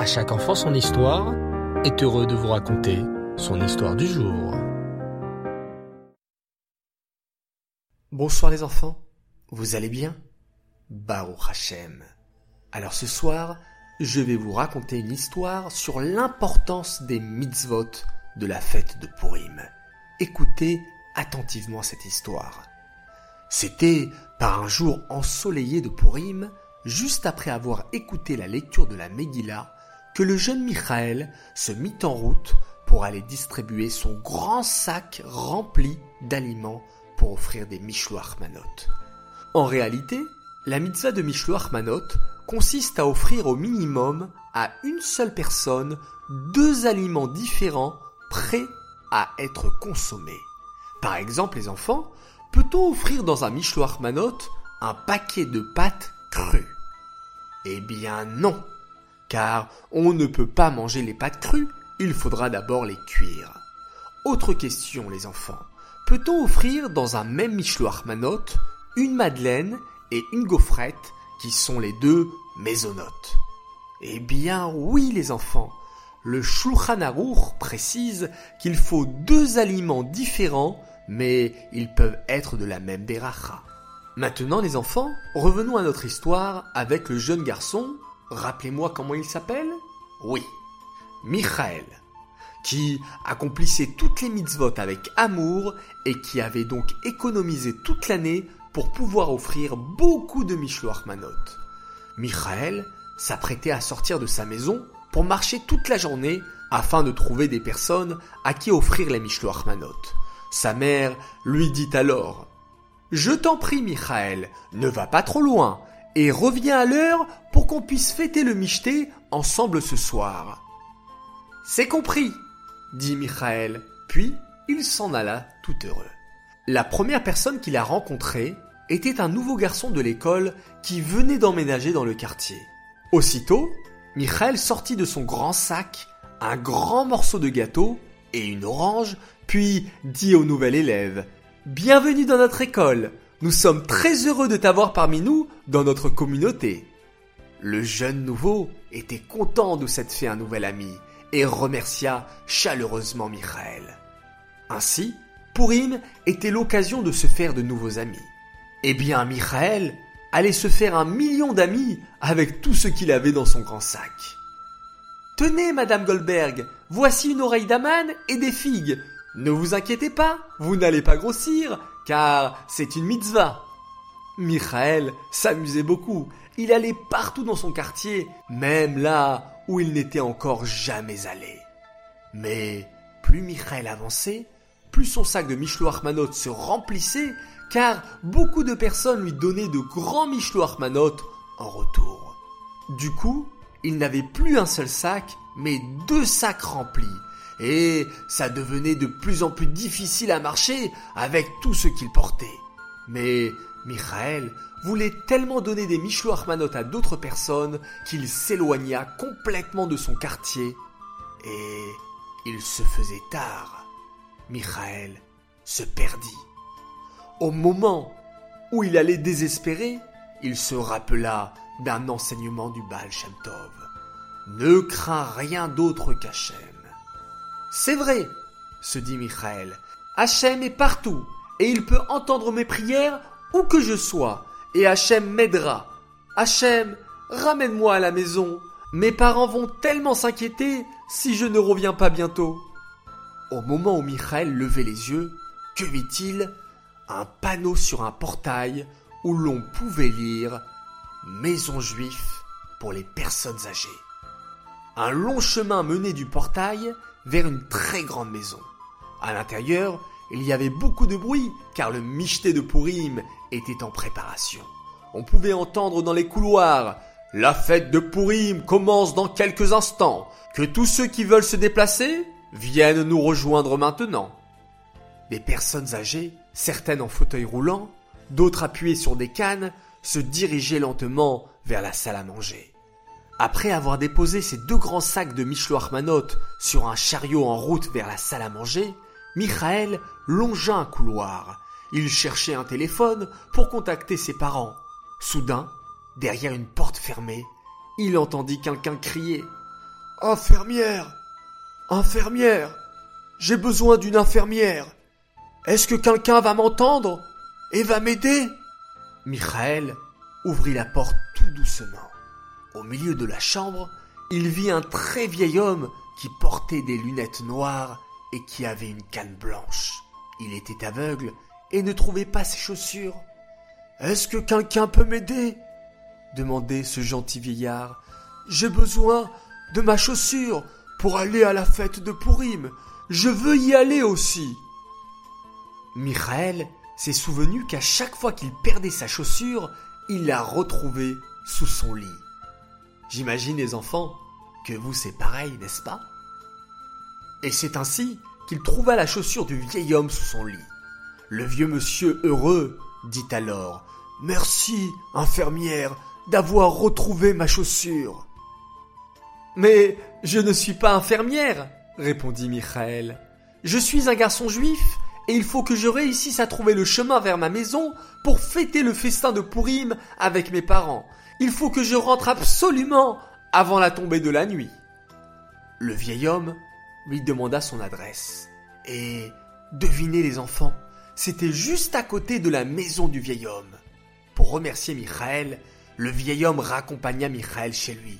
À chaque enfant son histoire est heureux de vous raconter son histoire du jour. Bonsoir les enfants, vous allez bien? Baruch Hashem. Alors ce soir, je vais vous raconter une histoire sur l'importance des mitzvot de la fête de Purim. Écoutez attentivement cette histoire. C'était par un jour ensoleillé de Purim, juste après avoir écouté la lecture de la Megillah, que le jeune Michael se mit en route pour aller distribuer son grand sac rempli d'aliments pour offrir des Mishloach Manot. En réalité, la mitzvah de Mishloach Manot consiste à offrir au minimum à une seule personne deux aliments différents prêts à être consommés. Par exemple, les enfants, peut-on offrir dans un Mishloach Manot un paquet de pâtes crues? Eh bien non, car on ne peut pas manger les pâtes crues, il faudra d'abord les cuire. Autre question, les enfants. Peut-on offrir dans un même Mishloach Manot une madeleine et une gaufrette qui sont les deux maisonnotes? Eh bien oui, les enfants. Le Shulchan Aruch précise qu'il faut deux aliments différents mais ils peuvent être de la même déracha. Maintenant les enfants, revenons à notre histoire avec le jeune garçon, rappelez-moi comment il s'appelle? Oui, Michael, qui accomplissait toutes les mitzvot avec amour et qui avait donc économisé toute l'année pour pouvoir offrir beaucoup de Mishloach Manot. Michael s'apprêtait à sortir de sa maison pour marcher toute la journée afin de trouver des personnes à qui offrir les Mishloach Manot. Sa mère lui dit alors Je t'en prie, Michael, ne va pas trop loin et reviens à l'heure pour qu'on puisse fêter le michté ensemble ce soir. C'est compris, dit Michael, puis il s'en alla tout heureux. La première personne qu'il a rencontrée était un nouveau garçon de l'école qui venait d'emménager dans le quartier. Aussitôt, Michael sortit de son grand sac un grand morceau de gâteau et une orange puis dit au nouvel élève Bienvenue dans notre école. Nous sommes très heureux de t'avoir parmi nous dans notre communauté. Le jeune nouveau était content de s'être fait un nouvel ami et remercia chaleureusement Michael. Ainsi, Purim était l'occasion de se faire de nouveaux amis. Eh bien, Michael allait se faire un million d'amis avec tout ce qu'il avait dans son grand sac. Tenez, Madame Goldberg, voici une oreille d'aman et des figues. Ne vous inquiétez pas, vous n'allez pas grossir, car c'est une mitzvah. Michael s'amusait beaucoup. Il allait partout dans son quartier, même là où il n'était encore jamais allé. Mais plus Michael avançait, plus son sac de Michelot Armanot se remplissait, car beaucoup de personnes lui donnaient de grands Michelot Armanot en retour. Du coup, il n'avait plus un seul sac, mais deux sacs remplis, et ça devenait de plus en plus difficile à marcher avec tout ce qu'il portait. Mais Michael voulait tellement donner des Michelot Armanot à d'autres personnes qu'il s'éloigna complètement de son quartier et il se faisait tard. Michael se perdit. Au moment où il allait désespérer, il se rappela d'un enseignement du Baal Shem Tov. Ne crains rien d'autre qu'Hachem. C'est vrai, se dit Michael. Hachem est partout, et il peut entendre mes prières où que je sois, et Hachem m'aidera. Hachem, ramène-moi à la maison. Mes parents vont tellement s'inquiéter si je ne reviens pas bientôt. Au moment où Michael levait les yeux, que vit-il? Un panneau sur un portail où l'on pouvait lire Maison juive pour les personnes âgées. Un long chemin menait du portail vers une très grande maison. À l'intérieur, il y avait beaucoup de bruit car le michté de Pourim était en préparation. On pouvait entendre dans les couloirs La fête de Pourim commence dans quelques instants. Que tous ceux qui veulent se déplacer viennent nous rejoindre maintenant. Des personnes âgées, certaines en fauteuil roulant, d'autres appuyées sur des cannes, se dirigeaient lentement vers la salle à manger. Après avoir déposé ses deux grands sacs de Michelot Armanot sur un chariot en route vers la salle à manger, Michael longea un couloir. Il cherchait un téléphone pour contacter ses parents. Soudain, derrière une porte fermée, il entendit quelqu'un crier Infirmière Infirmière J'ai besoin d'une infirmière Est-ce que quelqu'un va m'entendre et va m'aider? Michael ouvrit la porte tout doucement. Au milieu de la chambre, il vit un très vieil homme qui portait des lunettes noires et qui avait une canne blanche. Il était aveugle et ne trouvait pas ses chaussures. Est-ce que quelqu'un peut m'aider? demandait ce gentil vieillard. J'ai besoin de ma chaussure pour aller à la fête de Pourim. Je veux y aller aussi. Michael s'est souvenu qu'à chaque fois qu'il perdait sa chaussure, il la retrouvait sous son lit. J'imagine les enfants que vous c'est pareil, n'est-ce pas? Et c'est ainsi qu'il trouva la chaussure du vieil homme sous son lit. Le vieux monsieur heureux dit alors Merci, infirmière, d'avoir retrouvé ma chaussure. Mais je ne suis pas infirmière, répondit Michael. Je suis un garçon juif et il faut que je réussisse à trouver le chemin vers ma maison pour fêter le festin de Pourim avec mes parents. Il faut que je rentre absolument avant la tombée de la nuit. Le vieil homme lui demanda son adresse. Et devinez les enfants, c'était juste à côté de la maison du vieil homme. Pour remercier Michael, le vieil homme raccompagna Michael chez lui.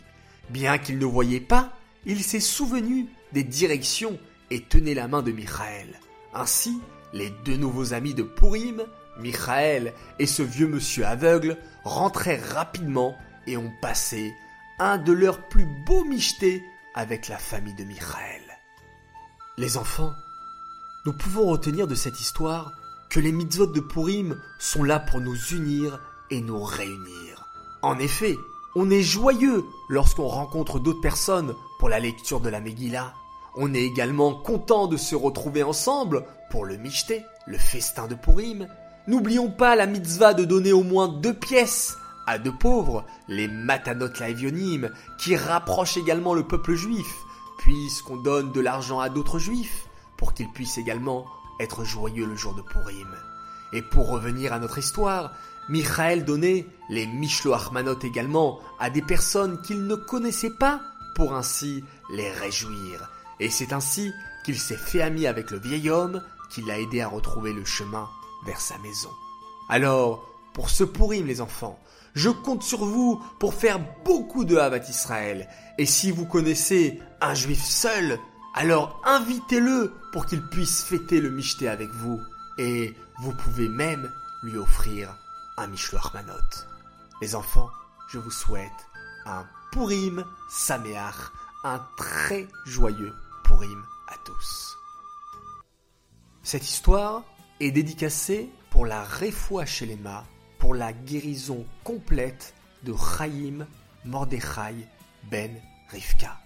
Bien qu'il ne voyait pas, il s'est souvenu des directions et tenait la main de Michael. Ainsi, les deux nouveaux amis de Pourim Michael et ce vieux monsieur aveugle rentrèrent rapidement et ont passé un de leurs plus beaux michetés avec la famille de Michael. Les enfants, nous pouvons retenir de cette histoire que les mitzvot de Purim sont là pour nous unir et nous réunir. En effet, on est joyeux lorsqu'on rencontre d'autres personnes pour la lecture de la Megillah. On est également content de se retrouver ensemble pour le michté, le festin de Purim, N'oublions pas la mitzvah de donner au moins deux pièces à deux pauvres, les matanot laevionim, qui rapprochent également le peuple juif, puisqu'on donne de l'argent à d'autres juifs, pour qu'ils puissent également être joyeux le jour de Purim. Et pour revenir à notre histoire, Michael donnait les Mishloachmanot également à des personnes qu'il ne connaissait pas, pour ainsi les réjouir. Et c'est ainsi qu'il s'est fait ami avec le vieil homme, qui l'a aidé à retrouver le chemin vers sa maison. Alors, pour ce pourrim les enfants, je compte sur vous pour faire beaucoup de Havat Israël. Et si vous connaissez un juif seul, alors invitez-le pour qu'il puisse fêter le Michté avec vous. Et vous pouvez même lui offrir un Mishloach Manot. Les enfants, je vous souhaite un Purim Sameach, un très joyeux Purim à tous. Cette histoire est dédicacé pour la les mâts, pour la guérison complète de Chaim Mordechai Ben Rivka.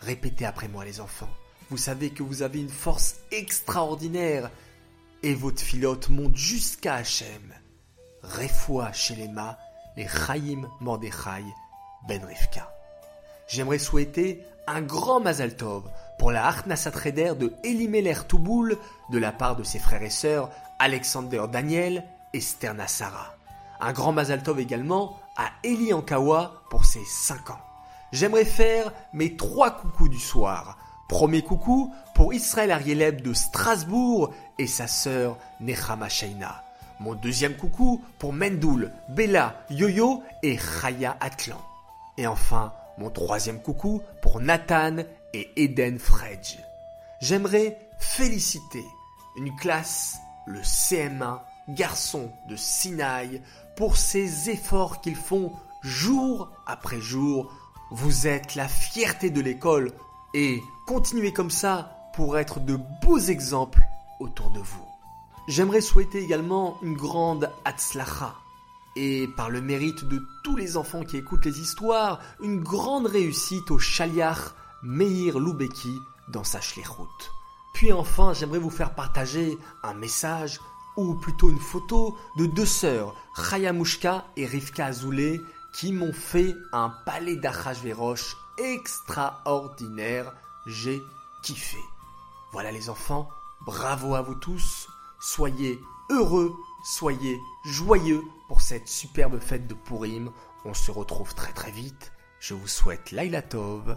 Répétez après moi les enfants. Vous savez que vous avez une force extraordinaire et votre filote monte jusqu'à Hachem. Les mâts, les Chaim Mordechai Ben Rivka. J'aimerais souhaiter un grand Mazal Tov pour la Arnasatréder de Elimelech Touboul de la part de ses frères et sœurs Alexander Daniel et Sterna Sarah. Un grand Mazal Tov également à Eli Ankawa pour ses 5 ans. J'aimerais faire mes trois coucous du soir. Premier coucou pour Israël Arieleb de Strasbourg et sa sœur Nechama Shaina. Mon deuxième coucou pour Mendoul, Bella, Yo-Yo et Chaya Atlan. Et enfin, mon troisième coucou pour Nathan et Eden Fredge. J'aimerais féliciter une classe, le CM1, garçon de Sinaï, pour ces efforts qu'ils font jour après jour. Vous êtes la fierté de l'école et continuez comme ça pour être de beaux exemples autour de vous. J'aimerais souhaiter également une grande Hatzlacha et par le mérite de tous les enfants qui écoutent les histoires, une grande réussite au Shaliach Meir Loubeki dans sa route. Puis enfin, j'aimerais vous faire partager un message, ou plutôt une photo, de deux sœurs, Chaya Mushka et Rivka Azoulay, qui m'ont fait un palais d'Achashverosh extraordinaire. J'ai kiffé. Voilà les enfants, bravo à vous tous, soyez heureux, soyez joyeux pour cette superbe fête de Purim. On se retrouve très très vite. Je vous souhaite Laila Tov